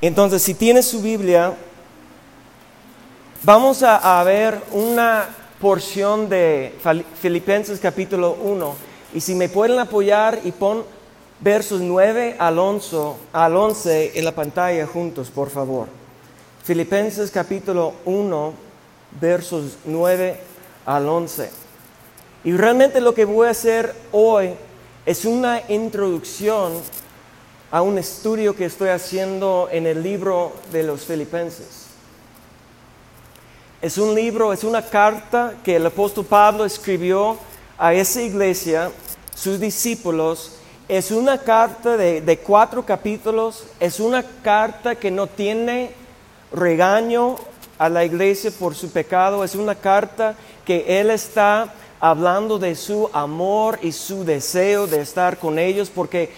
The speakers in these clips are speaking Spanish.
Entonces, si tienes su Biblia, vamos a, ver una porción de Filipenses capítulo 1. Y si me pueden apoyar y pon versos 9 al 11, al 11 en la pantalla juntos, por favor. Filipenses capítulo 1, versos 9 al 11. Y realmente lo que voy a hacer hoy es una introducción a un estudio que estoy haciendo en el libro de los Filipenses. Es un libro, es una carta que el apóstol Pablo escribió a esa iglesia, sus discípulos. Es una carta de, cuatro capítulos, es una carta que no tiene regaño a la iglesia por su pecado, es una carta que él está hablando de su amor y su deseo de estar con ellos, porque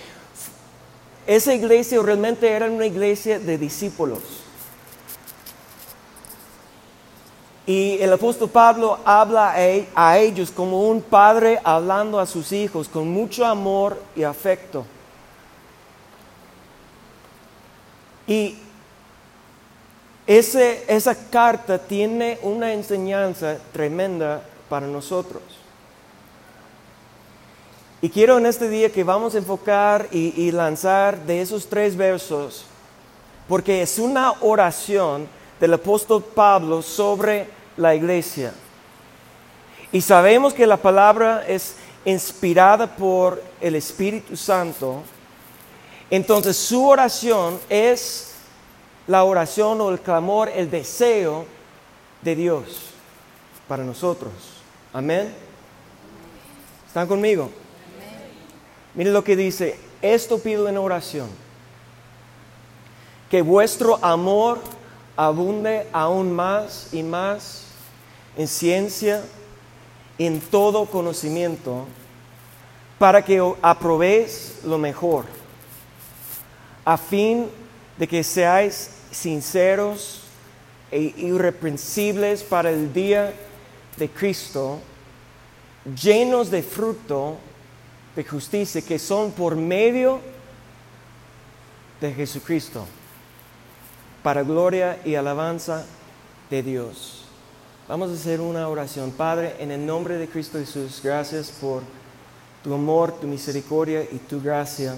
esa iglesia realmente era una iglesia de discípulos. Y el apóstol Pablo habla a ellos como un padre hablando a sus hijos con mucho amor y afecto. Y esa carta tiene una enseñanza tremenda para nosotros. Y quiero en este día que vamos a enfocar y, lanzar de esos tres versos, porque es una oración del apóstol Pablo sobre la iglesia. Y sabemos que la palabra es inspirada por el Espíritu Santo. Entonces su oración es la oración o el clamor, el deseo de Dios para nosotros. Amén. ¿Están conmigo? Mire lo que dice, esto pido en oración, que vuestro amor abunde aún más y más en ciencia, en todo conocimiento, para que aprobéis lo mejor, a fin de que seáis sinceros e irreprensibles para el día de Cristo, llenos de fruto de justicia que son por medio de Jesucristo, para gloria y alabanza de Dios. Vamos a hacer una oración. Padre, en el nombre de Cristo Jesús, gracias por tu amor, tu misericordia y tu gracia.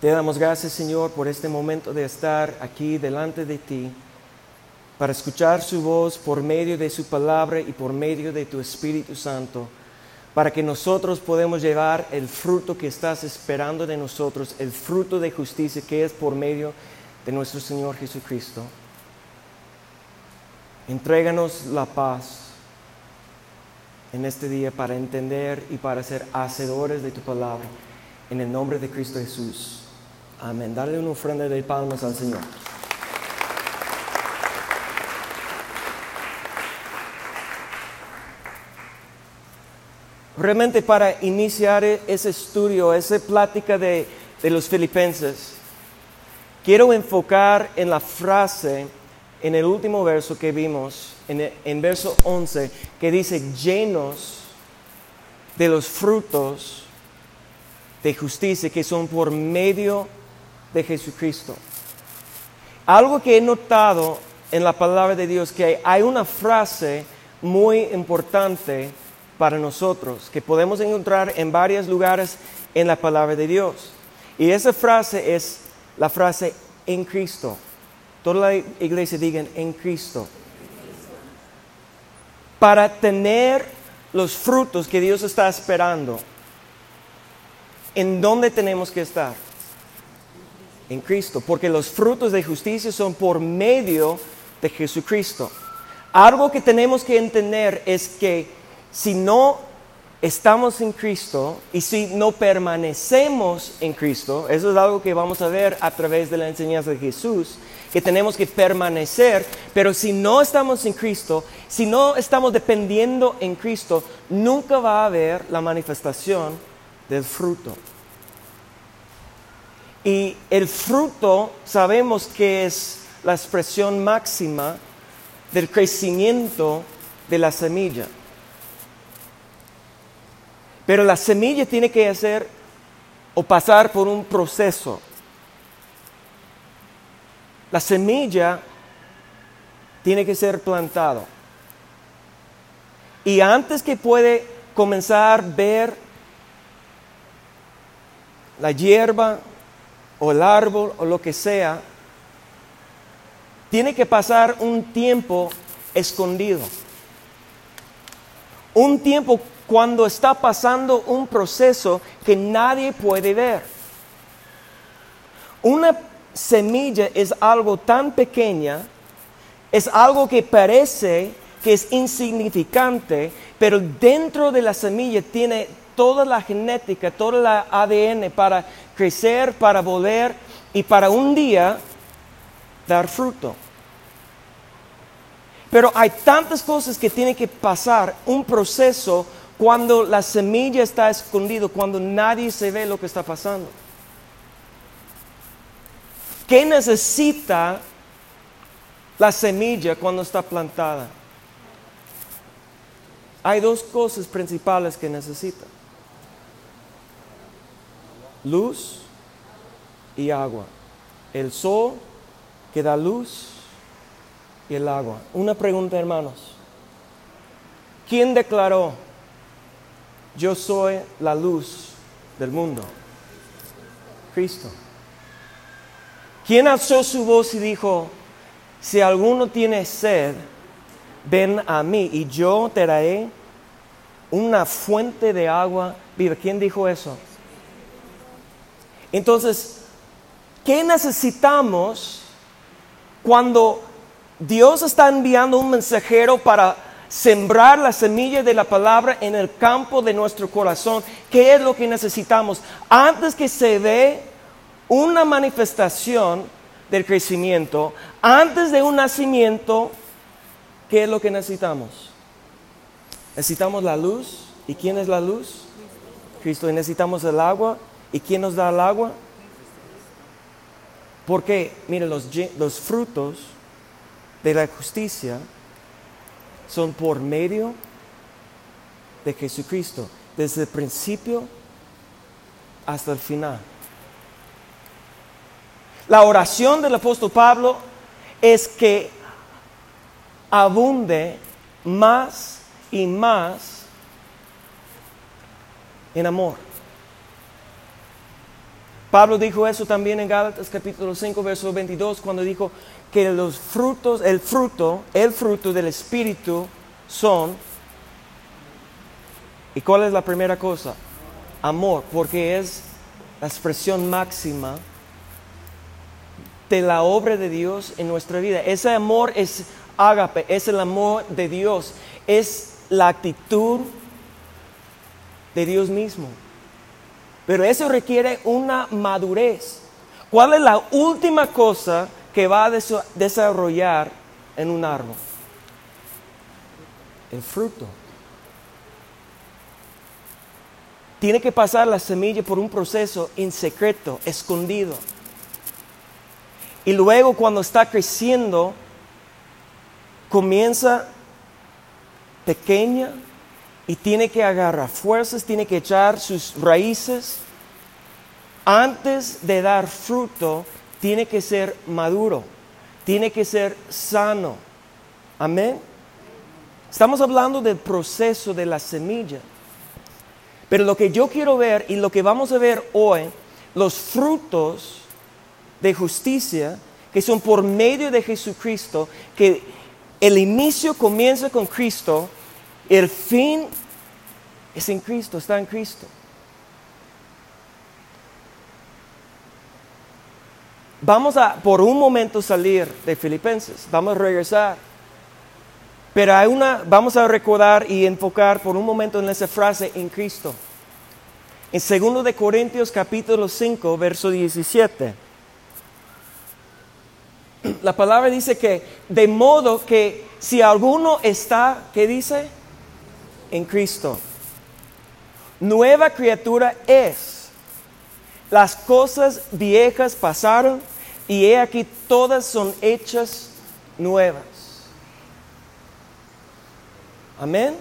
Te damos gracias, Señor, por este momento de estar aquí delante de ti, para escuchar su voz por medio de su palabra y por medio de tu Espíritu Santo para que nosotros podamos llevar el fruto que estás esperando de nosotros, el fruto de justicia que es por medio de nuestro Señor Jesucristo. Entréganos la paz en este día para entender y para ser hacedores de tu palabra. En el nombre de Cristo Jesús. Amén. Dale una ofrenda de palmas al Señor. Realmente para iniciar ese estudio, esa plática de, los filipenses, quiero enfocar en la frase, en el último verso que vimos, en, en verso 11, que dice, llenos de los frutos de justicia que son por medio de Jesucristo. Algo que he notado en la palabra de Dios, que hay una frase muy importante para nosotros, que podemos encontrar en varios lugares en la palabra de Dios. Y esa frase es la frase en Cristo. Toda la iglesia digan en Cristo. Para tener los frutos que Dios está esperando, ¿en dónde tenemos que estar? En Cristo, porque los frutos de justicia son por medio de Jesucristo. Algo que tenemos que entender es que si no estamos en Cristo y si no permanecemos en Cristo, eso es algo que vamos a ver a través de la enseñanza de Jesús, que tenemos que permanecer, pero si no estamos en Cristo, si no estamos dependiendo en Cristo, nunca va a haber la manifestación del fruto. Y el fruto sabemos que es la expresión máxima del crecimiento de la semilla. Pero la semilla tiene que hacer o pasar por un proceso. la semilla tiene que ser plantado. Y antes que puede comenzar a ver la hierba o el árbol o lo que sea, tiene que pasar un tiempo escondido. Un tiempo cuando está pasando un proceso que nadie puede ver. Una semilla es algo tan pequeña, es algo que parece que es insignificante, pero dentro de la semilla tiene toda la genética, toda la ADN para crecer, para volver y para un día dar fruto. Pero hay tantas cosas que tienen que pasar, un proceso cuando la semilla está escondida, cuando nadie se ve lo que está pasando. ¿Qué necesita la semilla cuando está plantada? Hay dos cosas principales que necesita. Luz y agua. El sol que da luz y el agua. Una pregunta, hermanos. ¿Quién declaró, yo soy la luz del mundo? Cristo. ¿Quién alzó su voz y dijo, si alguno tiene sed, ven a mí y yo te daré una fuente de agua viva? ¿Quién dijo eso? Entonces, ¿qué necesitamos cuando Dios está enviando un mensajero para sembrar la semilla de la palabra en el campo de nuestro corazón? ¿Qué es lo que necesitamos? Antes que se dé una manifestación del crecimiento, antes de un nacimiento, ¿qué es lo que necesitamos? Necesitamos la luz. ¿Y quién es la luz? Cristo. Y necesitamos el agua. ¿Y quién nos da el agua? Porque, miren, los, los frutos de la justicia son por medio de Jesucristo, desde el principio hasta el final. La oración del apóstol Pablo es que abunde más y más en amor. Pablo dijo eso también en Gálatas capítulo 5, verso 22, cuando dijo que los frutos, el fruto, el fruto del Espíritu son, ¿y cuál es la primera cosa? Amor, porque es la expresión máxima de la obra de Dios en nuestra vida. Ese amor es ágape, es el amor de Dios, es la actitud de Dios mismo. Pero eso requiere una madurez. ¿Cuál es la última cosa que va a desarrollar en un árbol? El fruto. Tiene que pasar la semilla por un proceso en secreto, escondido. Y luego cuando está creciendo, comienza pequeña y tiene que agarrar fuerzas, tiene que echar sus raíces. Antes de dar fruto, tiene que ser maduro, tiene que ser sano. Amén. Estamos hablando del proceso de la semilla. Pero lo que yo quiero ver y lo que vamos a ver hoy, los frutos de justicia que son por medio de Jesucristo, que el inicio comienza con Cristo, el fin es en Cristo, está en Cristo. Vamos a por un momento salir de Filipenses, vamos a regresar. Pero hay una, vamos a recordar y enfocar por un momento en esa frase en Cristo. En 2 de Corintios capítulo 5, verso 17 la palabra dice que de modo que si alguno está, ¿qué dice? En Cristo. Nueva criatura es. Las cosas viejas pasaron y he aquí todas son hechas nuevas. Amén.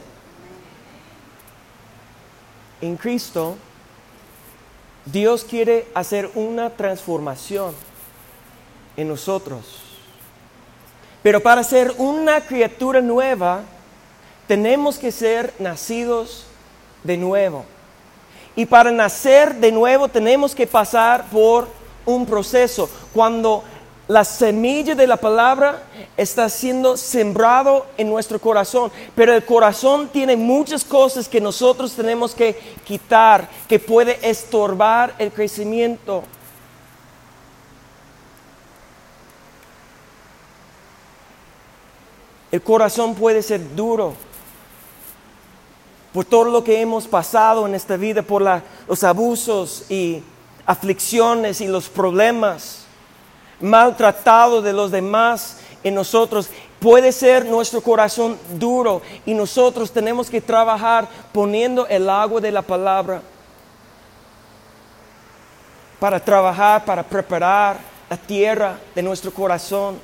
En Cristo, Dios quiere hacer una transformación en nosotros. Pero para ser una criatura nueva, tenemos que ser nacidos de nuevo. Y para nacer de nuevo tenemos que pasar por un proceso. Cuando la semilla de la palabra está siendo sembrado en nuestro corazón, pero el corazón tiene muchas cosas que nosotros tenemos que quitar, que puede estorbar el crecimiento. El corazón puede ser duro por todo lo que hemos pasado en esta vida, por los abusos y aflicciones y los problemas, maltratado de los demás en nosotros. Puede ser nuestro corazón duro y nosotros tenemos que trabajar poniendo el agua de la palabra para trabajar, para preparar la tierra de nuestro corazón.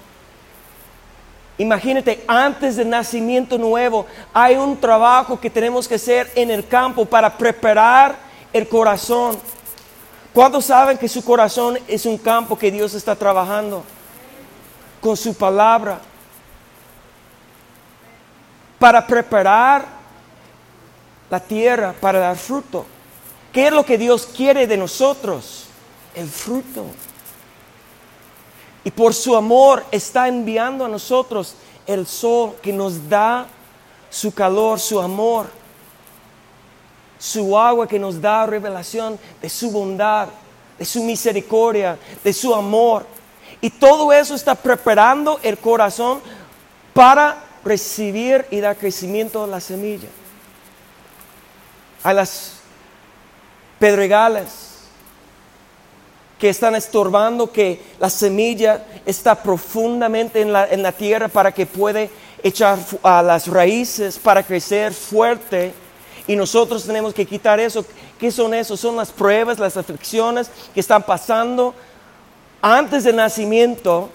Imagínate, antes del nacimiento nuevo hay un trabajo que tenemos que hacer en el campo para preparar el corazón. ¿Cuántos saben que su corazón es un campo que Dios está trabajando con su palabra? Para preparar la tierra para dar fruto. ¿Qué es lo que Dios quiere de nosotros? El fruto. Y por su amor está enviando a nosotros el sol que nos da su calor, su amor, su agua que nos da revelación de su bondad, de su misericordia, de su amor. Y todo eso está preparando el corazón para recibir y dar crecimiento a la semilla. A las pedregales que están estorbando que la semilla está profundamente en la, tierra para que pueda echar a las raíces para crecer fuerte. Y nosotros tenemos que quitar eso. ¿Qué son eso? Son las pruebas, las aflicciones que están pasando antes del nacimiento.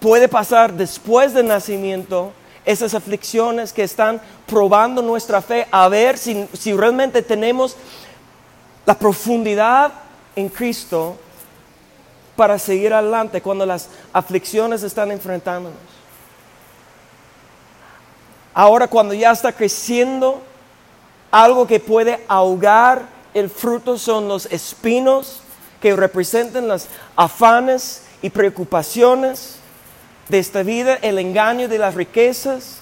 Puede pasar después del nacimiento esas aflicciones que están probando nuestra fe a ver si, si realmente tenemos la profundidad en Cristo para seguir adelante cuando las aflicciones están enfrentándonos. Ahora cuando ya está creciendo, algo que puede ahogar el fruto son los espinos que representan los afanes y preocupaciones de esta vida, el engaño de las riquezas.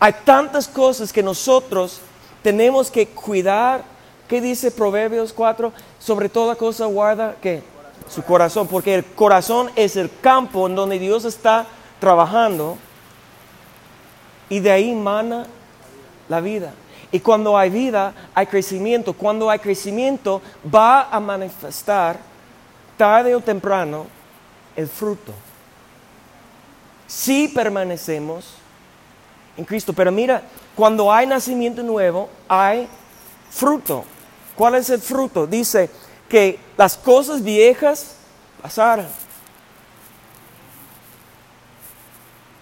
Hay tantas cosas que nosotros tenemos que cuidar ¿Qué dice Proverbios 4? Sobre toda cosa guarda ¿qué? Su corazón, porque el corazón es el campo en donde Dios está trabajando y de ahí mana la vida. Y cuando hay vida, hay crecimiento. Cuando hay crecimiento, va a manifestar tarde o temprano el fruto. Si permanecemos en Cristo. Pero mira, cuando hay nacimiento nuevo, hay fruto. ¿Cuál es el fruto? Dice que las cosas viejas pasaron.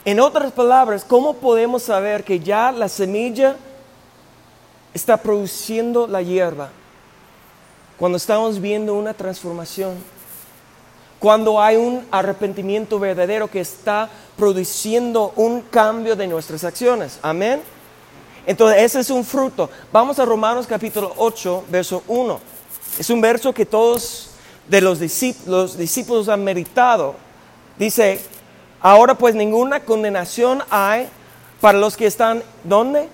En otras palabras, ¿cómo podemos saber que ya la semilla está produciendo la hierba? Cuando estamos viendo una transformación. Cuando hay un arrepentimiento verdadero que está produciendo un cambio de nuestras acciones. Amén. Entonces, ese es un fruto. Vamos a Romanos capítulo 8, verso 1. Es un verso que todos de los discípulos, han meditado. Dice, ahora pues ninguna condenación hay para los que están, ¿dónde?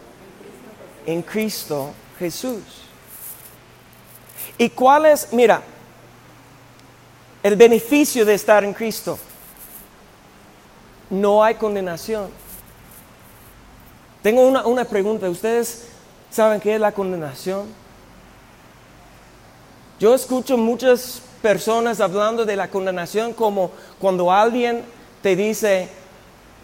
En Cristo Jesús. ¿Y cuál es, mira, el beneficio de estar en Cristo? No hay condenación. Tengo una, pregunta. ¿Ustedes saben qué es la condenación? Yo escucho muchas personas hablando de la condenación como cuando alguien te dice,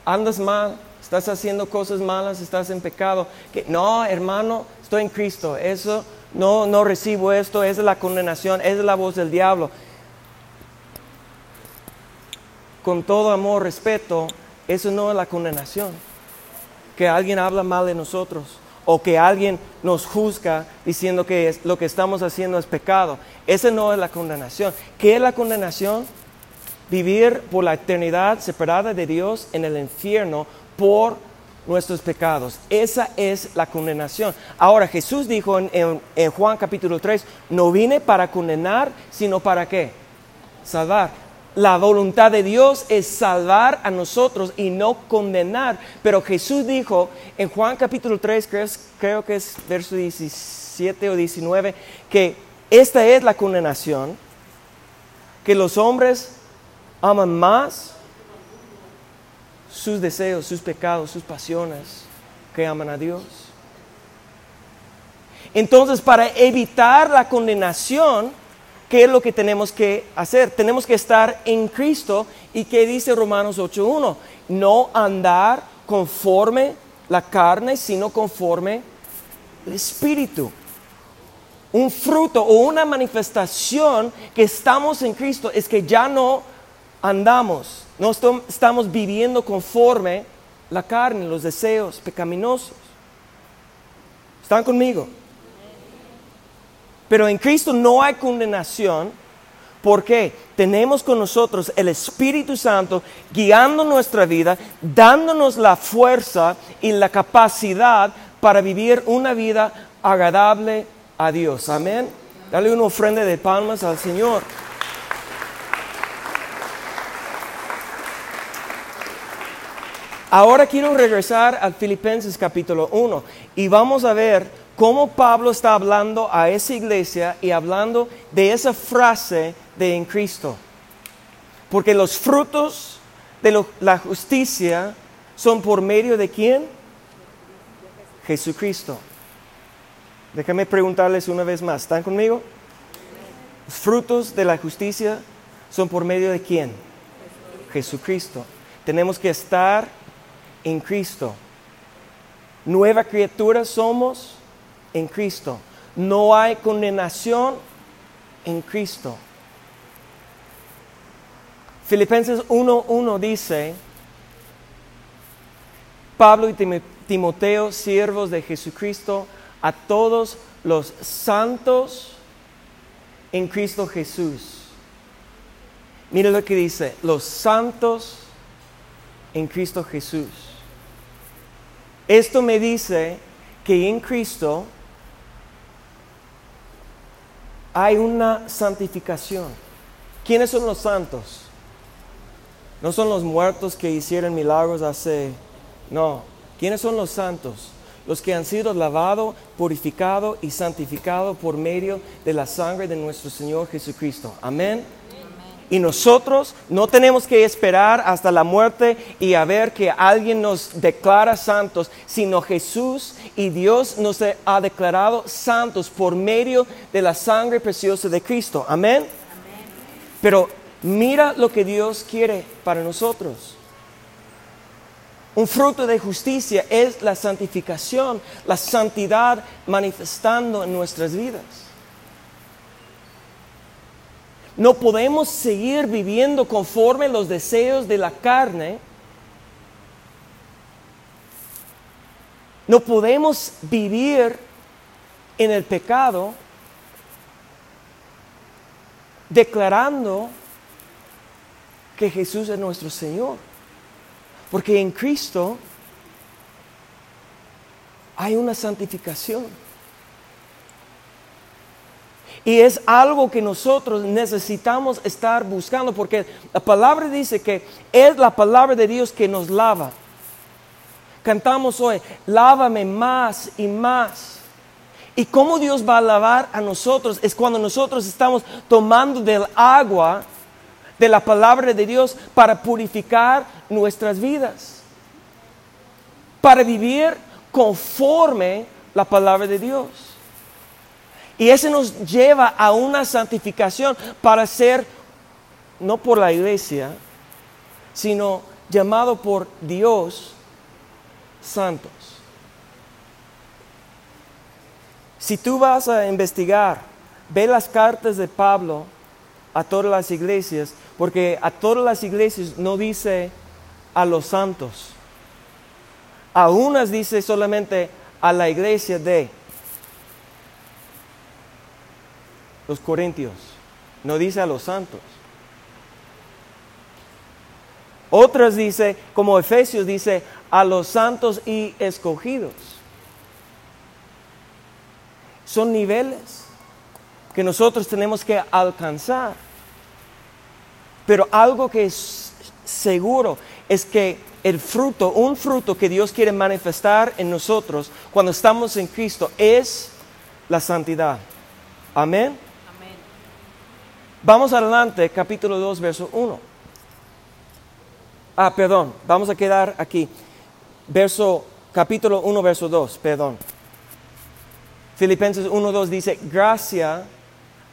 andas mal, estás haciendo cosas malas, estás en pecado. Que, no, hermano, estoy en Cristo. Eso, no, no recibo esto, es la condenación, es la voz del diablo. Con todo amor, respeto, eso no es la condenación que alguien habla mal de nosotros o que alguien nos juzga diciendo que lo que estamos haciendo es pecado. Esa no es la condenación. ¿Qué es la condenación? Vivir por la eternidad separada de Dios en el infierno por nuestros pecados. Esa es la condenación. Ahora Jesús dijo en, Juan capítulo 3, no vine para condenar, sino para qué? Salvar. La voluntad de Dios es salvar a nosotros y no condenar. Pero Jesús dijo en Juan capítulo 3, creo, que es verso 17 o 19, que esta es la condenación, que los hombres aman más sus deseos, sus pecados, sus pasiones, que aman a Dios. Entonces, para evitar la condenación, ¿qué es lo que tenemos que hacer? Tenemos que estar en Cristo. ¿Y qué dice Romanos 8.1? No andar conforme la carne, sino conforme el Espíritu. Un fruto o una manifestación que estamos en Cristo es que ya no andamos, no estamos viviendo conforme la carne, los deseos pecaminosos. ¿Están conmigo? Pero en Cristo no hay condenación porque tenemos con nosotros el Espíritu Santo guiando nuestra vida, dándonos la fuerza y la capacidad para vivir una vida agradable a Dios. Amén. Dale una ofrenda de palmas al Señor. Ahora quiero regresar al Filipenses capítulo 1 y vamos a ver cómo Pablo está hablando a esa iglesia y hablando de esa frase de en Cristo. Porque los frutos de la justicia son por medio de quién? Jesucristo. Déjame preguntarles una vez más, ¿están conmigo? Los frutos de la justicia son por medio de quién? Jesucristo. Tenemos que estar en Cristo. Nueva criatura somos en Cristo. No hay condenación en Cristo. Filipenses 1.1 dice, Pablo y Timoteo, siervos de Jesucristo, a todos los santos en Cristo Jesús. Mira lo que dice, los santos en Cristo Jesús. Esto me dice que en Cristo hay una santificación. ¿Quiénes son los santos? No son los muertos que hicieron milagros hace... No, ¿quiénes son los santos? Los que han sido lavados, purificados y santificados por medio de la sangre de nuestro Señor Jesucristo. Amén. Y nosotros no tenemos que esperar hasta la muerte y a ver que alguien nos declara santos, sino Jesús y Dios nos ha declarado santos por medio de la sangre preciosa de Cristo. Amén. Pero mira lo que Dios quiere para nosotros. Un fruto de justicia es la santificación, la santidad manifestando en nuestras vidas. No podemos seguir viviendo conforme los deseos de la carne. No podemos vivir en el pecado declarando que Jesús es nuestro Señor. Porque en Cristo hay una santificación. Y es algo que nosotros necesitamos estar buscando porque la palabra dice que es la palabra de Dios que nos lava. Cantamos hoy, lávame más y más. Y cómo Dios va a lavar a nosotros es cuando nosotros estamos tomando del agua de la palabra de Dios para purificar nuestras vidas. Para vivir conforme la palabra de Dios. Y ese nos lleva a una santificación para ser, no por la iglesia, sino llamado por Dios santos. Si tú vas a investigar, ve las cartas de Pablo a todas las iglesias, porque a todas las iglesias no dice a los santos. A unas dice solamente a la iglesia de los corintios, no dice a los santos. Otras dice, como Efesios dice, a los santos y escogidos. Son niveles que nosotros tenemos que alcanzar. Pero algo que es seguro es que el fruto, un fruto que Dios quiere manifestar en nosotros cuando estamos en Cristo es la santidad. Amén. Amén. Vamos adelante, capítulo 2, verso 1. Ah, perdón, vamos a quedar aquí. Verso, capítulo 1, verso 2, perdón. Filipenses 1, 2 dice, gracia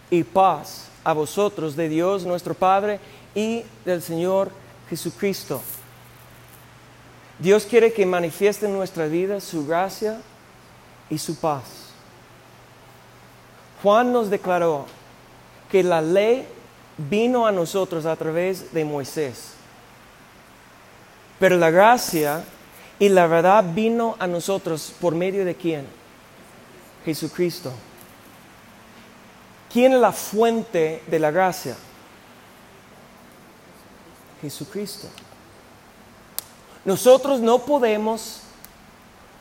y paz a vosotros de Dios nuestro Padre y del Señor Jesucristo. Dios quiere que manifieste en nuestra vida su gracia y su paz. Juan nos declaró que la ley vino a nosotros a través de Moisés. Pero la gracia y la verdad vino a nosotros por medio de quién? Jesucristo. ¿Quién es la fuente de la gracia? Jesucristo. Nosotros no podemos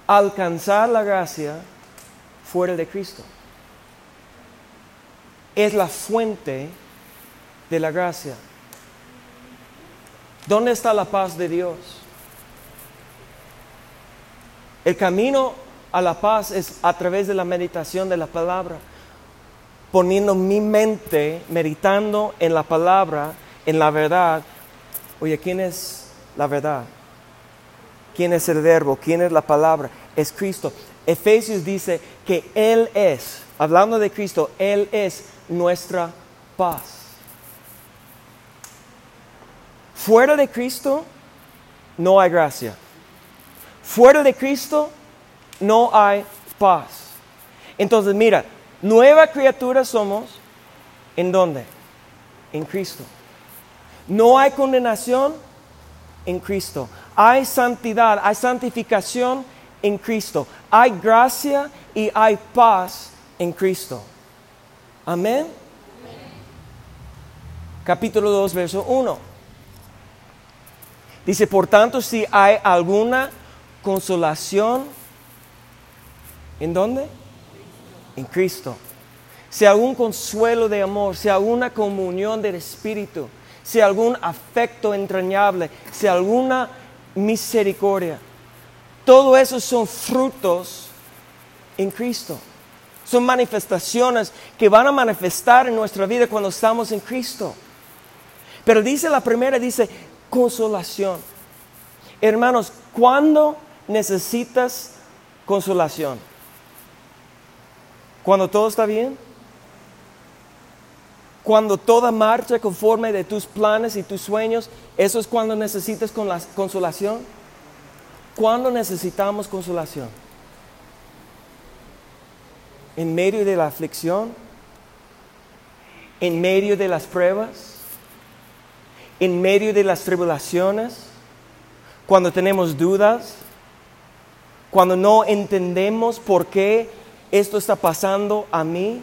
alcanzar la gracia fuera de Cristo. Es la fuente de la gracia. ¿Dónde está la paz de Dios? El camino a la paz es a través de la meditación de la palabra, poniendo mi mente, meditando en la palabra, en la verdad. Oye, ¿quién es la verdad? ¿Quién es el verbo? ¿Quién es la palabra? Es Cristo. Efesios dice que Él es, hablando de Cristo, Él es nuestra paz. Fuera de Cristo no hay gracia. Fuera de Cristo no hay paz. Entonces, mira, nueva criatura somos. ¿En dónde? En Cristo. No hay condenación en Cristo. Hay santidad, hay santificación en Cristo. Hay gracia y hay paz en Cristo. Amén. Capítulo 2, verso 1. Dice, por tanto, si hay alguna consolación, ¿en dónde? En Cristo. Si algún consuelo de amor, si alguna comunión del Espíritu, si algún afecto entrañable, si alguna misericordia. Todo eso son frutos en Cristo. Son manifestaciones que van a manifestar en nuestra vida cuando estamos en Cristo. Pero dice la primera, dice consolación. Hermanos, ¿cuándo necesitas consolación? ¿Cuando todo está bien? Cuando toda marcha conforme de tus planes y tus sueños, eso es cuando necesitas con la consolación. ¿Cuándo necesitamos consolación? En medio de la aflicción, en medio de las pruebas, en medio de las tribulaciones, cuando tenemos dudas, cuando no entendemos por qué esto está pasando a mí,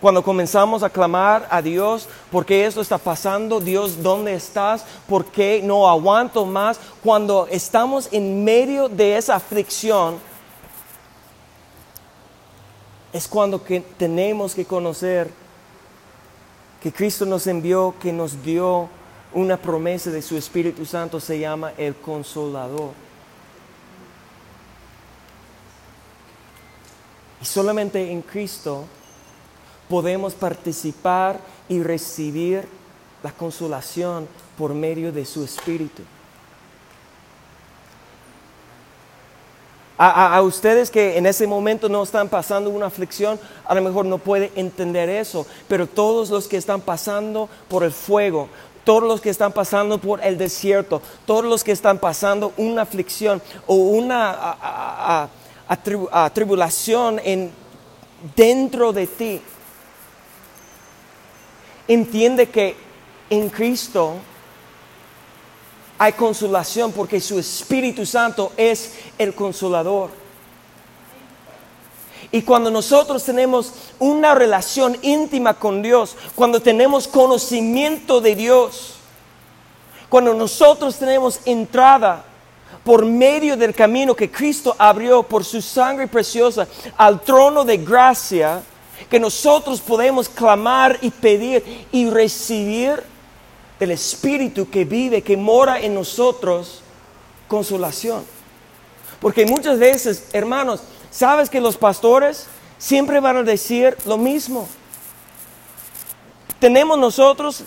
cuando comenzamos a clamar a Dios, ¿por qué esto está pasando? Dios, ¿dónde estás? ¿Por qué no aguanto más? Cuando estamos en medio de esa aflicción, es cuando que tenemos que conocer que Cristo nos envió, que nos dio una promesa de su Espíritu Santo, se llama el consolador. Y solamente en Cristo podemos participar y recibir la consolación por medio de su Espíritu. A, ustedes que en ese momento no están pasando una aflicción, a lo mejor no pueden entender eso, pero todos los que están pasando por el fuego, todos los que están pasando por el desierto, todos los que están pasando una aflicción o una tribulación en, dentro de ti, entiende que en Cristo hay consolación porque su Espíritu Santo es el consolador. Y cuando nosotros tenemos una relación íntima con Dios, cuando tenemos conocimiento de Dios, cuando nosotros tenemos entrada por medio del camino que Cristo abrió por su sangre preciosa al trono de gracia, que nosotros podemos clamar y pedir y recibir del Espíritu que vive, que mora en nosotros, consolación. Porque muchas veces, hermanos, ¿sabes que los pastores siempre van a decir lo mismo? Tenemos nosotros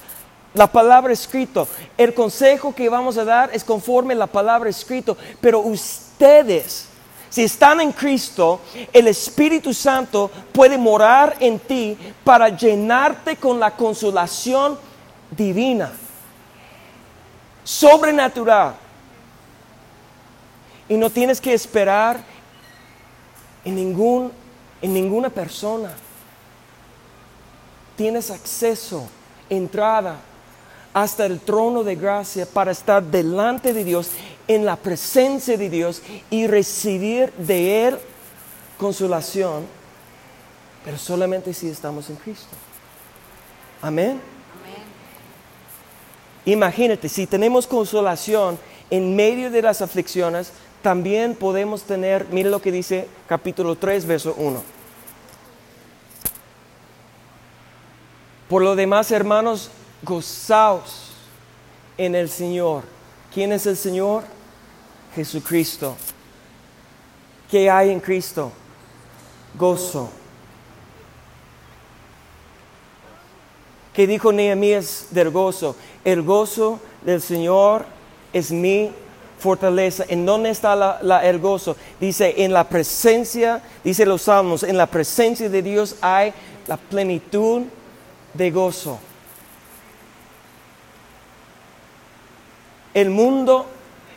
la palabra escrito. El consejo que vamos a dar es conforme a la palabra escrito. Pero ustedes, si están en Cristo, el Espíritu Santo puede morar en ti para llenarte con la consolación divina, sobrenatural. Y no tienes que esperar en, ningún, en ninguna persona. Tienes acceso, entrada hasta el trono de gracia para estar delante de Dios, en la presencia de Dios y recibir de Él consolación, pero solamente si estamos en Cristo. Amén. Imagínate, si tenemos consolación en medio de las aflicciones, también podemos tener, mire lo que dice capítulo 3, verso 1. Por lo demás, hermanos, gozaos en el Señor. ¿Quién es el Señor? Jesucristo. ¿Qué hay en Cristo? Gozo. ¿Qué dijo Nehemías del gozo? El gozo del Señor es mi fortaleza. ¿En dónde está el gozo? Dice, en la presencia, dice los salmos, en la presencia de Dios hay la plenitud de gozo. El mundo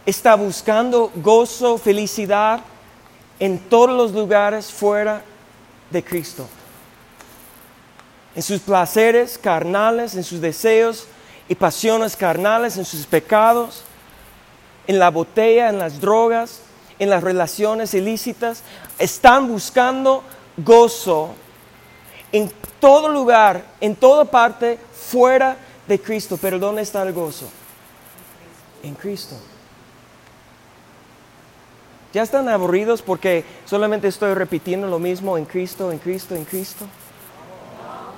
está buscando gozo, felicidad en todos los lugares fuera de Cristo. En sus placeres carnales, en sus deseos y pasiones carnales, en sus pecados, en la botella, en las drogas, en las relaciones ilícitas. Están buscando gozo en todo lugar, en toda parte, fuera de Cristo. Pero ¿dónde está el gozo? en Cristo. ¿Ya están aburridos porque solamente estoy repitiendo lo mismo en Cristo, en Cristo, en Cristo?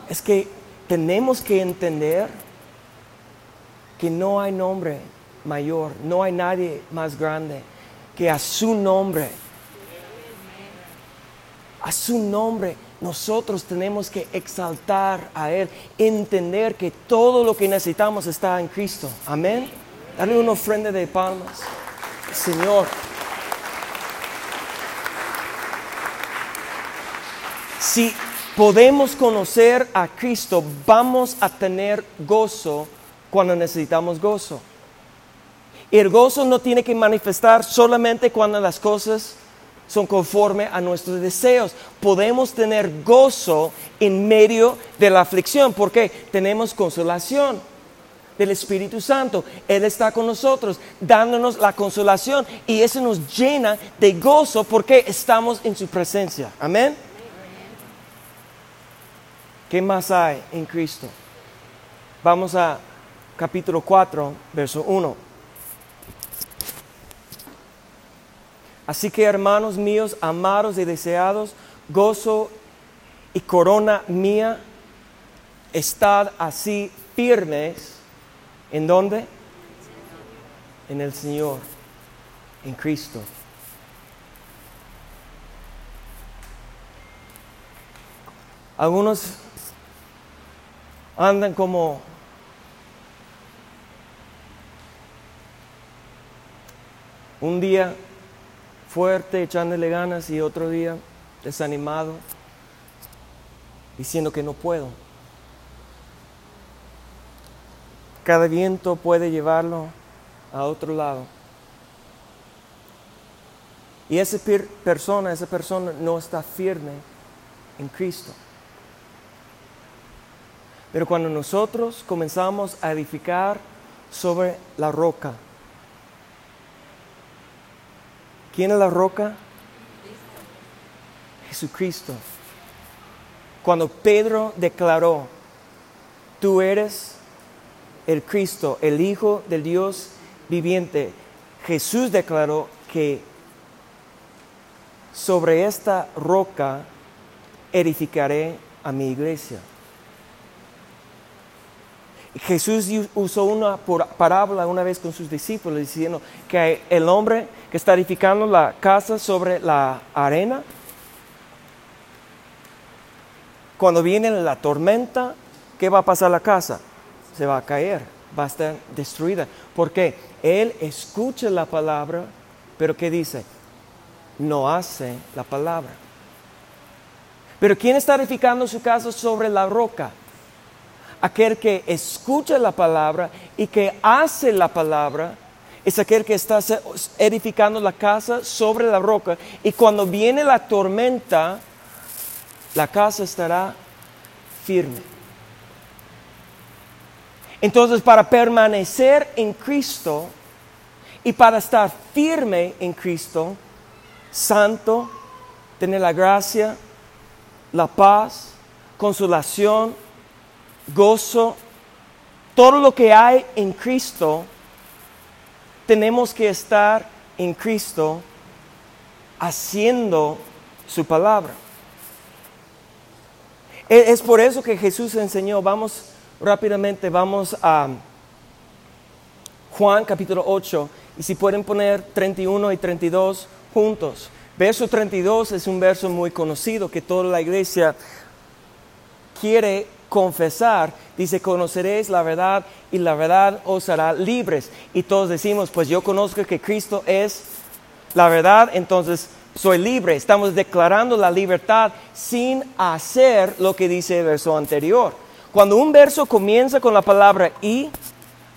Es que tenemos que entender que no hay nombre mayor, no hay nadie más grande que a su nombre. A su nombre nosotros tenemos que exaltar a Él, entender que todo lo que necesitamos está en Cristo. Amén. Dale una ofrenda de palmas. Señor. Si podemos conocer a Cristo, vamos a tener gozo cuando necesitamos gozo. El gozo no tiene que manifestar solamente cuando las cosas son conforme a nuestros deseos. Podemos tener gozo en medio de la aflicción porque tenemos consolación del Espíritu Santo. Él está con nosotros, dándonos la consolación y eso nos llena de gozo porque estamos en su presencia. Amén. ¿Qué más hay en Cristo? Vamos a capítulo 4, verso 1. Así que hermanos míos, amados y deseados, gozo y corona mía, estad así firmes ¿En dónde? En el Señor, en Cristo. Algunos andan como un día fuerte, echándole ganas y otro día desanimado, diciendo que no puedo. Cada viento puede llevarlo a otro lado. Y esa persona, esa persona no está firme en Cristo. Pero cuando nosotros comenzamos a edificar sobre la roca, ¿quién es la roca? Jesucristo. Cuando Pedro declaró, tú eres el Cristo, el Hijo del Dios viviente, Jesús declaró que sobre esta roca edificaré a mi iglesia. Jesús usó una parábola una vez con sus discípulos diciendo que el hombre que está edificando la casa sobre la arena, cuando viene la tormenta, ¿qué va a pasar la casa? Se va a caer, va a estar destruida. Porque él escucha la palabra, pero ¿qué dice? No hace la palabra. Pero ¿quién está edificando su casa sobre la roca? Aquel que escucha la palabra y que hace la palabra, es aquel que está edificando la casa sobre la roca y cuando viene la tormenta, la casa estará firme. Entonces, para permanecer en Cristo y para estar firme en Cristo, santo, tener la gracia, la paz, consolación, gozo, todo lo que hay en Cristo, tenemos que estar en Cristo haciendo su palabra. E, es por eso que Jesús enseñó, vamos rápidamente, vamos a Juan capítulo 8, y si pueden poner 31 y 32 juntos. Verso 32 es un verso muy conocido que toda la iglesia quiere confesar, dice, conoceréis la verdad y la verdad os hará libres. Y todos decimos, pues yo conozco que Cristo es la verdad, entonces soy libre. Estamos declarando la libertad sin hacer lo que dice el verso anterior. Cuando un verso comienza con la palabra y,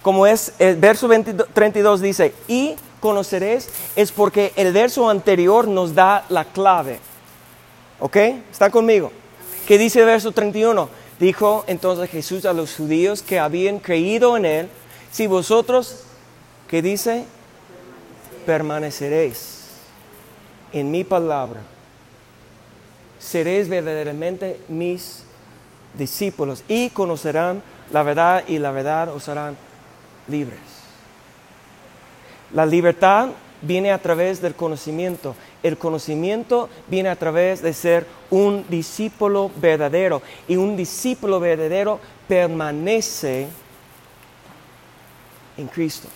como es el verso 32 dice, y conoceréis, es porque el verso anterior nos da la clave. ¿Ok? ¿Están conmigo? ¿Qué dice el verso 31? Dijo entonces Jesús a los judíos que habían creído en Él, si vosotros, ¿qué dice? Permaneceréis en mi palabra, seréis verdaderamente mis discípulos y conocerán la verdad y la verdad os harán libres. La libertad viene a través del conocimiento. El conocimiento viene a través de ser un discípulo verdadero. Y un discípulo verdadero permanece en Cristo.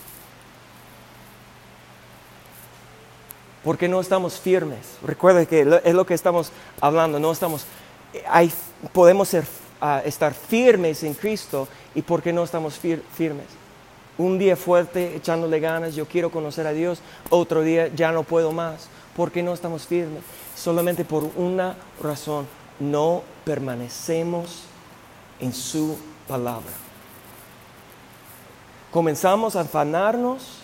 Porque no estamos firmes. Recuerda que es lo que estamos hablando. No estamos, podemos ser, ah, estar firmes en Cristo. ¿Y por qué no estamos firmes? Un día fuerte, echándole ganas, yo quiero conocer a Dios. Otro día ya no puedo más. ¿Por qué no estamos firmes? Solamente por una razón. No permanecemos en su palabra. Comenzamos a afanarnos,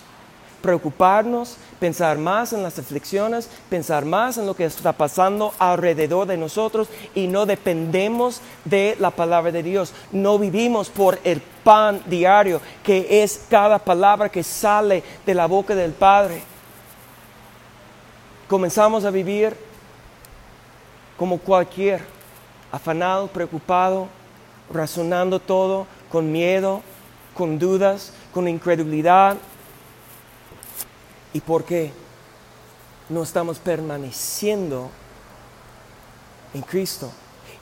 preocuparnos, pensar más en las aflicciones, pensar más en lo que está pasando alrededor de nosotros y no dependemos de la palabra de Dios. No vivimos por el pan diario, que es cada palabra que sale de la boca del Padre. Comenzamos a vivir como cualquier, afanado, preocupado, razonando todo, con miedo, con dudas, con incredulidad, ¿Y por qué no estamos permaneciendo en Cristo?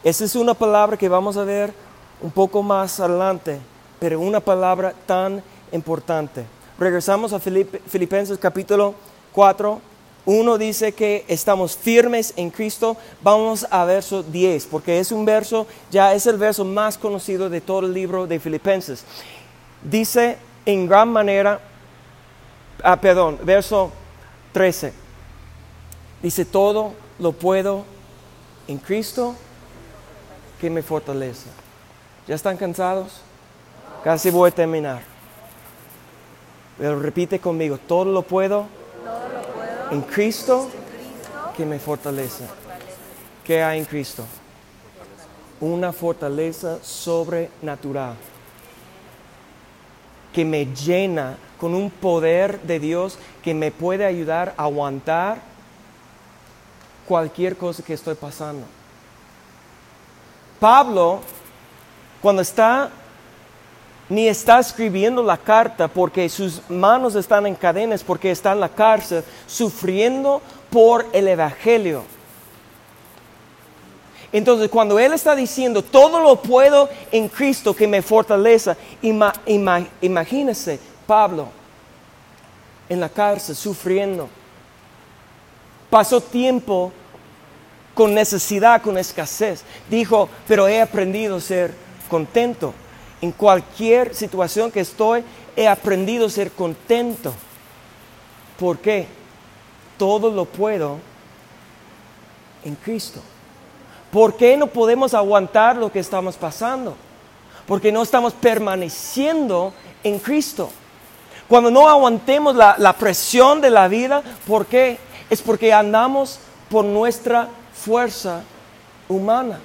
Esa es una palabra que vamos a ver un poco más adelante, pero una palabra tan importante. Regresamos a Filipenses capítulo 4. Uno dice que estamos firmes en Cristo. Vamos a verso 10, porque es un verso, ya es el verso más conocido de todo el libro de Filipenses. Dice en gran manera, ah, perdón, verso 13. Dice, todo lo puedo en Cristo que me fortalece. ¿Ya están cansados? Casi voy a terminar. Pero repite conmigo, todo lo puedo, en Cristo, que me fortalece. ¿Qué hay en Cristo? Una fortaleza sobrenatural que me llena con un poder de Dios que me puede ayudar a aguantar cualquier cosa que estoy pasando. Pablo, cuando está, ni está escribiendo la carta porque sus manos están en cadenas, porque está en la cárcel, sufriendo por el Evangelio. Entonces, cuando Él está diciendo, todo lo puedo en Cristo que me fortaleza, imagínese Pablo en la cárcel sufriendo. Pasó tiempo con necesidad, con escasez. Dijo, pero he aprendido a ser contento. En cualquier situación que estoy, he aprendido a ser contento. ¿Por qué? Todo lo puedo en Cristo. ¿Por qué no podemos aguantar lo que estamos pasando? Porque no estamos permaneciendo en Cristo. Cuando no aguantemos la, presión de la vida, ¿por qué? Es porque andamos por nuestra fuerza humana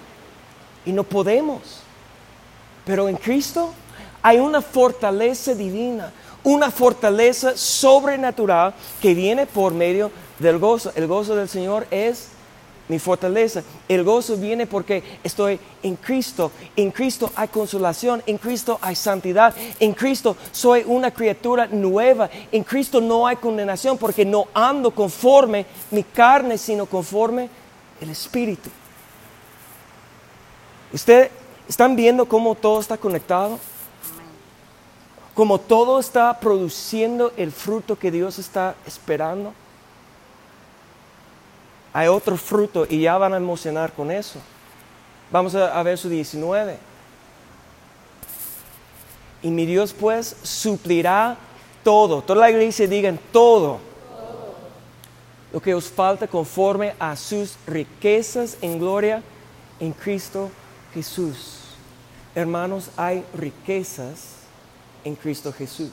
y no podemos. Pero en Cristo hay una fortaleza divina, una fortaleza sobrenatural que viene por medio del gozo. El gozo del Señor es mi fortaleza. El gozo viene porque estoy en Cristo. En Cristo hay consolación, en Cristo hay santidad, en Cristo soy una criatura nueva. En Cristo no hay condenación porque no ando conforme mi carne, sino conforme el Espíritu. ¿Ustedes están viendo cómo todo está conectado? Cómo todo está produciendo el fruto que Dios está esperando hay otro fruto y ya van a emocionar con eso. Vamos a, ver su 19. Y mi Dios pues suplirá todo. Toda la iglesia digan todo. Lo que os falta conforme a sus riquezas en gloria en Cristo Jesús. Hermanos, hay riquezas en Cristo Jesús.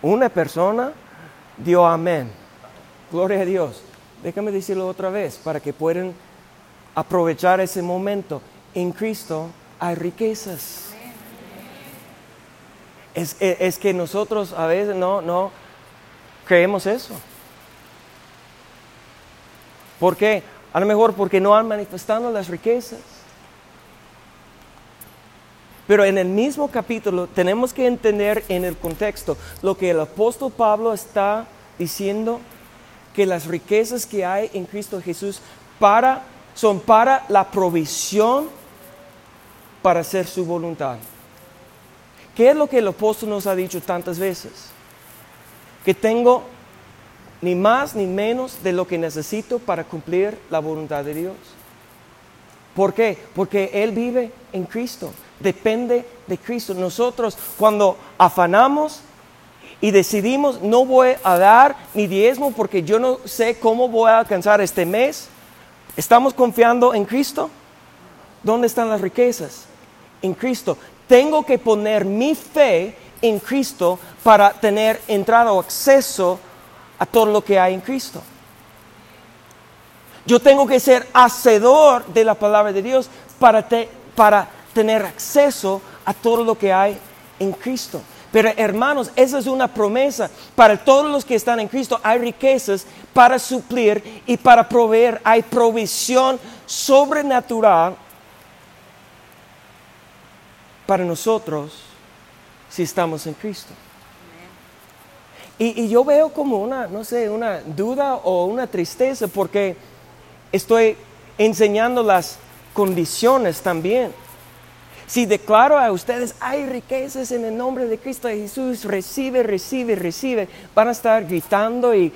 Una persona dio amén. Gloria a Dios. Déjame decirlo otra vez para que puedan aprovechar ese momento. En Cristo hay riquezas. Es, que nosotros a veces no, no creemos eso. ¿Por qué? A lo mejor porque no han manifestado las riquezas. Pero en el mismo capítulo tenemos que entender en el contexto lo que el apóstol Pablo está diciendo, que las riquezas que hay en Cristo Jesús para, son para la provisión para hacer su voluntad. ¿Qué es lo que el apóstol nos ha dicho tantas veces? Que tengo ni más ni menos de lo que necesito para cumplir la voluntad de Dios. ¿Por qué? Porque Él vive en Cristo depende de Cristo. Nosotros cuando afanamos y decidimos no voy a dar ni diezmo porque yo no sé cómo voy a alcanzar este mes, ¿estamos confiando en Cristo? ¿Dónde están las riquezas? En Cristo. Tengo que poner mi fe en Cristo para tener entrada o acceso a todo lo que hay en Cristo. Yo tengo que ser hacedor de la palabra de Dios para, para tener acceso a todo lo que hay en Cristo. Pero hermanos, esa es una promesa para todos los que están en Cristo. Hay riquezas para suplir y para proveer. Hay provisión sobrenatural para nosotros si estamos en Cristo. Y, yo veo como una, no sé, una duda o una tristeza porque estoy enseñando las condiciones también. Si declaro a ustedes, hay riquezas en el nombre de Cristo Jesús, recibe, recibe, recibe, van a estar gritando y,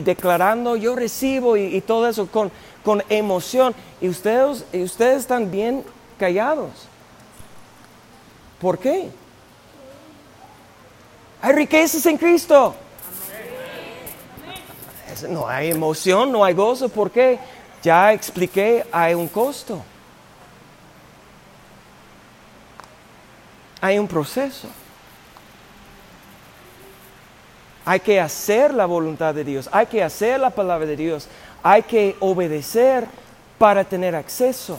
declarando, yo recibo y, todo eso con, con, emoción. Y ustedes, y ustedes están bien callados. ¿Por qué? Hay riquezas en Cristo. No hay emoción, no hay gozo. ¿Por qué? Ya expliqué, hay un costo. Hay un proceso. Hay que hacer la voluntad de Dios, hay que hacer la palabra de Dios, hay que obedecer para tener acceso.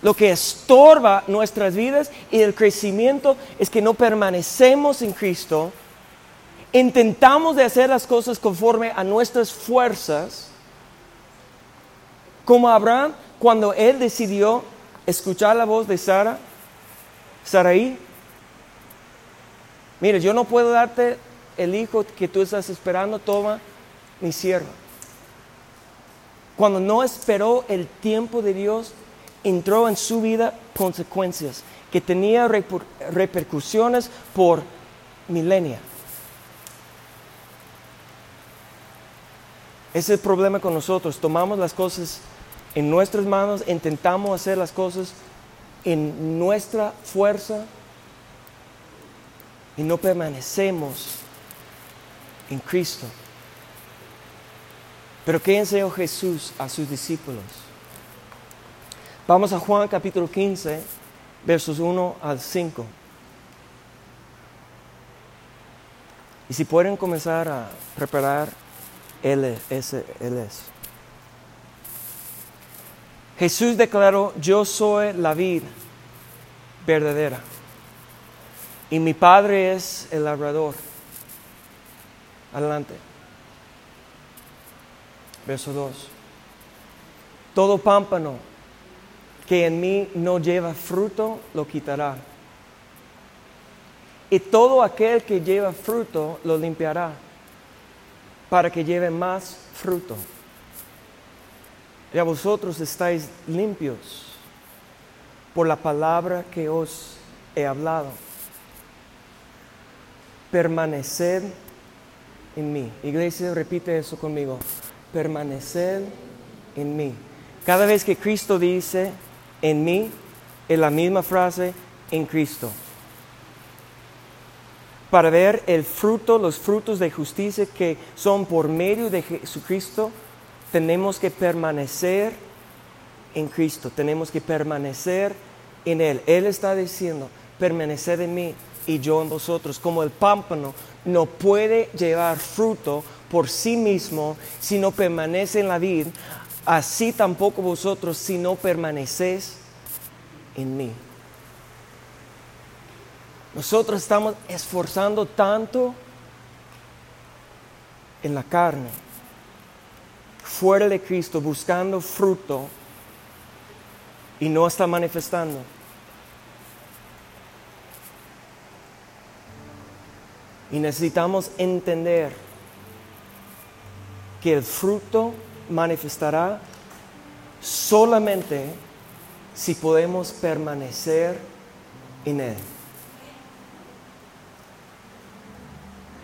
Lo que estorba nuestras vidas y el crecimiento es que no permanecemos en Cristo intentamos de hacer las cosas conforme a nuestras fuerzas, como Abraham cuando él decidió escuchar la voz de Sara, Saraí, mire, yo no puedo darte el hijo que tú estás esperando, toma mi sierva. Cuando no esperó el tiempo de Dios, entró en su vida consecuencias que tenía repercusiones por milenia. Ese es el problema con nosotros. Tomamos las cosas en nuestras manos, intentamos hacer las cosas en nuestra fuerza y no permanecemos en Cristo. Pero ¿qué enseñó Jesús a sus discípulos? Vamos a Juan capítulo 15, versos 1 al 5. Y si pueden comenzar a preparar, es. Jesús declaró, yo soy la vid verdadera y mi Padre es el labrador. Adelante. Verso 2. Todo pámpano que en mí no lleva fruto, lo quitará. Y todo aquel que lleva fruto, lo limpiará, para que lleve más fruto. Ya vosotros estáis limpios por la palabra que os he hablado. Permaneced en mí. Iglesia, repite eso conmigo. Permaneced en mí. Cada vez que Cristo dice en mí, es la misma frase en Cristo. Para ver el fruto, los frutos de justicia que son por medio de Jesucristo, tenemos que permanecer en Cristo, tenemos que permanecer en Él. Él está diciendo, permaneced en mí y yo en vosotros. Como el pámpano no puede llevar fruto por sí mismo si no permanece en la vid, así tampoco vosotros si no permanecéis en mí. Nosotros estamos esforzando tanto en la carne, fuera de Cristo, buscando fruto y no está manifestando. Y necesitamos entender que el fruto manifestará solamente si podemos permanecer en Él.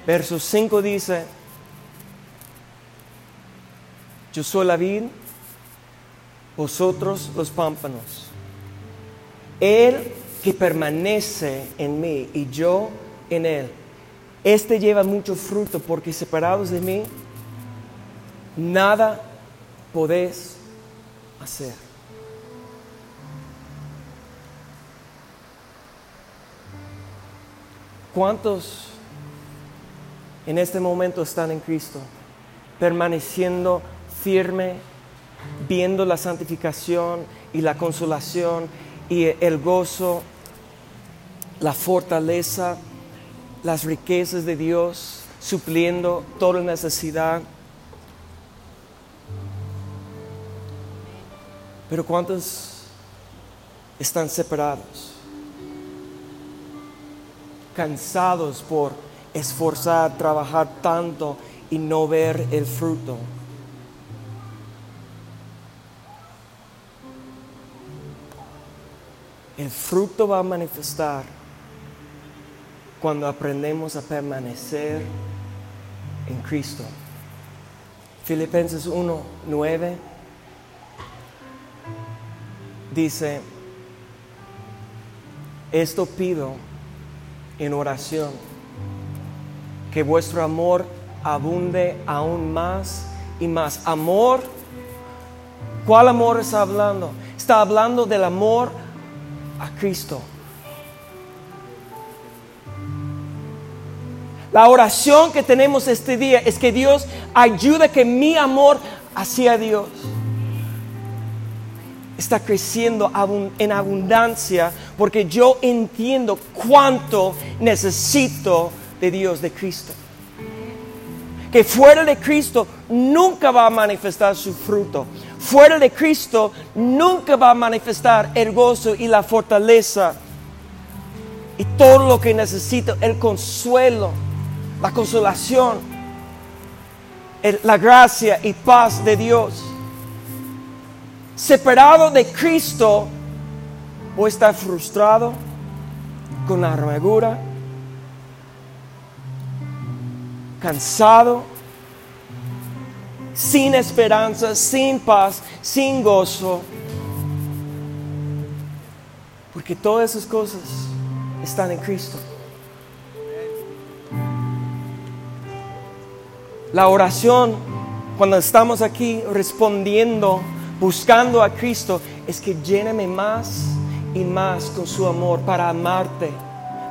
Verso 5 dice, yo soy la vid, vosotros los pámpanos. Él que permanece en mí y yo en Él este lleva mucho fruto porque separados de mí, nada podés hacer. ¿Cuántos en este momento están en Cristo, permaneciendo firme, viendo la santificación y la consolación y el gozo, la fortaleza? las riquezas de Dios, supliendo toda necesidad. Pero ¿cuántos están separados? Cansados por esforzar, trabajar tanto y no ver el fruto. El fruto va a manifestar cuando aprendemos a permanecer en Cristo. Filipenses 1, 9 dice, esto pido en oración, que vuestro amor abunde aún más y más. Amor, ¿cuál amor está hablando? Está hablando del amor a Cristo. La oración que tenemos este día es que Dios ayude que mi amor hacia Dios está creciendo en abundancia porque yo entiendo cuánto necesito de Dios, de Cristo. que fuera de Cristo nunca va a manifestar su fruto. Fuera de Cristo nunca va a manifestar el gozo y la fortaleza y todo lo que necesito, el consuelo, la consolación, la gracia y paz de Dios. Separado de Cristo, voy a estar frustrado, con la amargura, cansado, sin esperanza, sin paz, sin gozo. Porque todas esas cosas están en Cristo. La oración, cuando estamos aquí respondiendo, buscando a Cristo, es que lléname más y más con su amor para amarte,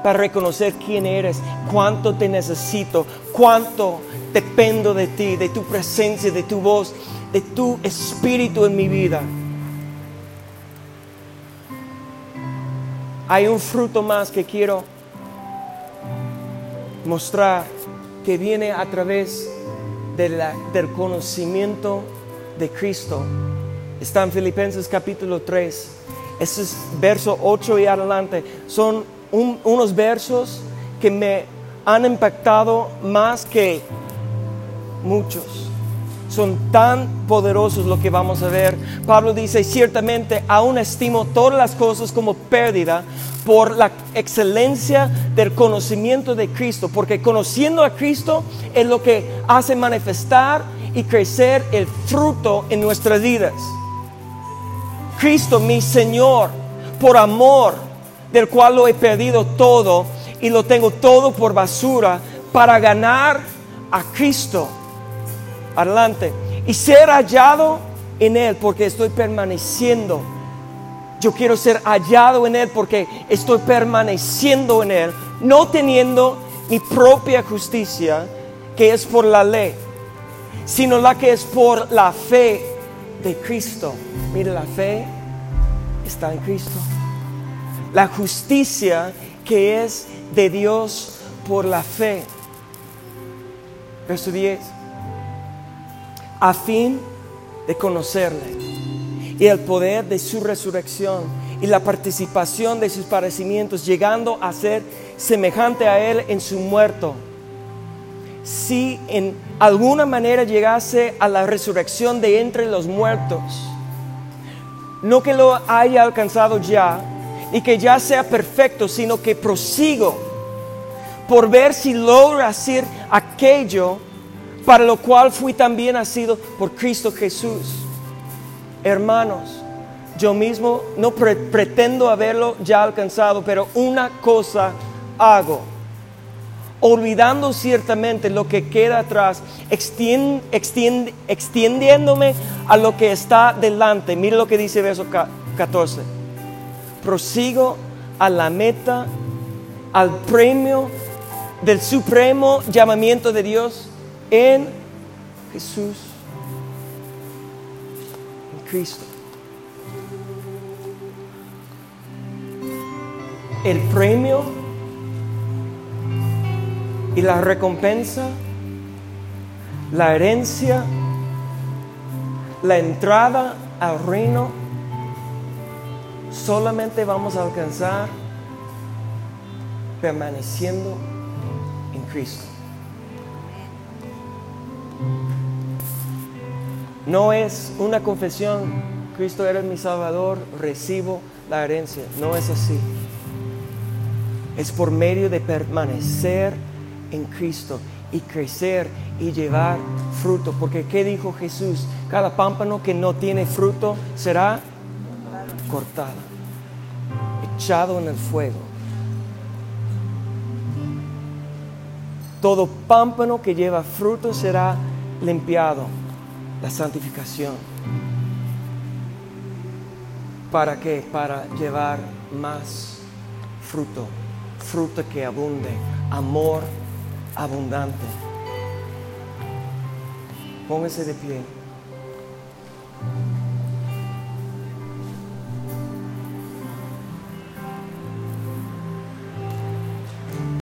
para reconocer quién eres, cuánto te necesito, cuánto dependo de ti, de tu presencia, de tu voz, de tu espíritu en mi vida. Hay un fruto más que quiero mostrar que viene a través del conocimiento de Cristo. Está en Filipenses capítulo 3 es verso 8 y adelante, son unos versos que me han impactado más que muchos. Son tan poderosos lo que vamos a ver. Pablo dice, ciertamente aún estimo todas las cosas como pérdida por la excelencia del conocimiento de Cristo, porque conociendo a Cristo es lo que hace manifestar y crecer el fruto en nuestras vidas. Cristo mi Señor, por amor, del cual lo he perdido todo y lo tengo todo por basura para ganar a Cristo. Adelante. Y ser hallado en Él porque estoy permaneciendo. Yo quiero ser hallado en Él porque estoy permaneciendo en Él, no teniendo mi propia justicia, que es por la ley, sino la que es por la fe de Cristo. Mire, la fe está en Cristo. La justicia que es de Dios por la fe. Verso 10. A fin de conocerle y el poder de su resurrección y la participación de sus padecimientos, llegando a ser semejante a Él en su muerto. Si en alguna manera llegase a la resurrección de entre los muertos, no que lo haya alcanzado ya y que ya sea perfecto, sino que prosigo por ver si logro hacer aquello para lo cual fui también nacido por Cristo Jesús. Hermanos, yo mismo no pretendo haberlo ya alcanzado, pero una cosa hago olvidando ciertamente lo que queda atrás, extendiéndome a lo que está delante. Mire lo que dice verso 14. Prosigo a la meta, al premio del supremo llamamiento de Dios en Jesús, en Cristo. El premio y la recompensa, la herencia, la entrada al reino, solamente vamos a alcanzar permaneciendo en Cristo. No es una confesión, Cristo eres mi Salvador, recibo la herencia. No es así. Es por medio de permanecer en Cristo y crecer y llevar fruto. Porque ¿qué dijo Jesús? Cada pámpano que no tiene fruto será cortado, echado en el fuego. Todo pámpano que lleva fruto será limpiado, la santificación. ¿Para qué? Para llevar más fruto, fruto que abunde, amor abundante. Póngase de pie.